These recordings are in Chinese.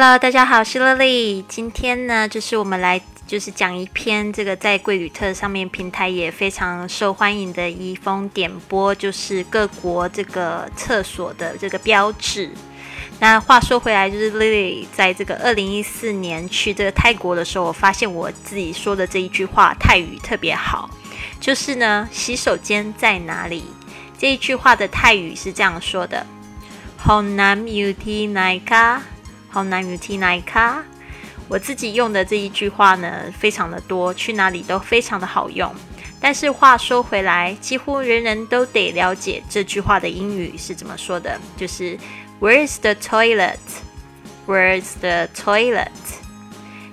Hello，大家好，是 Lily。今天呢，就是我们来就是讲一篇这个在贵旅特上面平台也非常受欢迎的一封点播，就是各国这个厕所的这个标志。那话说回来，就是 Lily 在这个二零一四年去这个泰国的时候，我发现我自己说的这一句话泰语特别好，就是呢，洗手间在哪里？这一句话的泰语是这样说的：Hong Nam Uti Naika。好难有听哪一卡？我自己用的这一句话呢，非常的多，去哪里都非常的好用。但是话说回来，几乎人人都得了解这句话的英语是怎么说的，就是 Where is the toilet? Where is the toilet？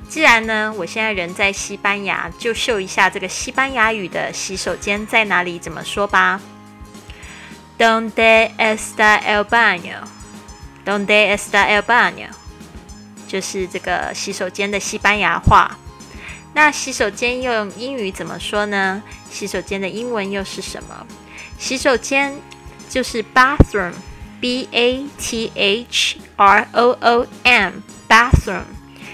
既然呢，我现在人在西班牙，就秀一下这个西班牙语的洗手间在哪里，怎么说吧？Donde está el baño？Donde está el baño？就是这个洗手间的西班牙话。那洗手间用英语怎么说呢？洗手间的英文又是什么？洗手间就是 bathroom，b a t h r o o m，bathroom。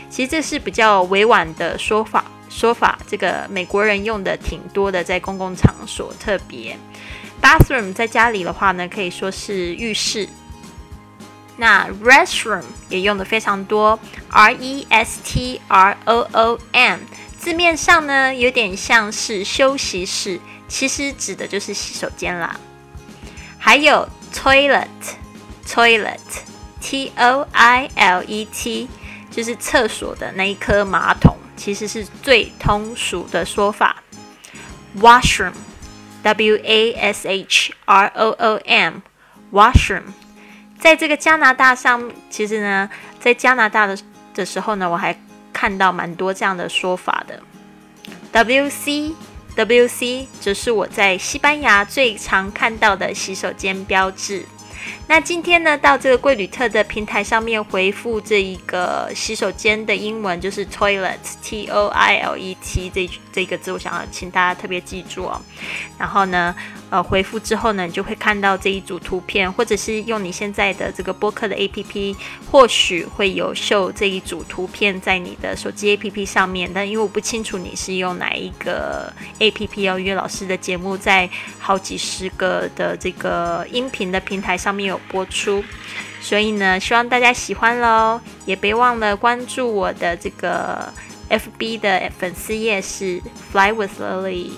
其实这是比较委婉的说法，说法这个美国人用的挺多的，在公共场所特别。bathroom 在家里的话呢，可以说是浴室。那 restroom 也用的非常多，r e s t r o o m，字面上呢有点像是休息室，其实指的就是洗手间啦。还有 toilet，toilet，t o i l e t，就是厕所的那一颗马桶，其实是最通俗的说法。washroom，w a s h r o o m，washroom。在这个加拿大上，其实呢，在加拿大的的时候呢，我还看到蛮多这样的说法的。W C W C，这是我在西班牙最常看到的洗手间标志。那今天呢，到这个贵旅特的平台上面回复这一个洗手间的英文就是 toilet，T O I L E T 这这个字，我想要请大家特别记住哦。然后呢，呃，回复之后呢，你就会看到这一组图片，或者是用你现在的这个播客的 A P P，或许会有秀这一组图片在你的手机 A P P 上面。但因为我不清楚你是用哪一个 A P P 哦，约老师的节目在好几十个的这个音频的平台上面有播出，所以呢，希望大家喜欢喽，也别忘了关注我的这个 F B 的粉丝页是 Fly with Lily。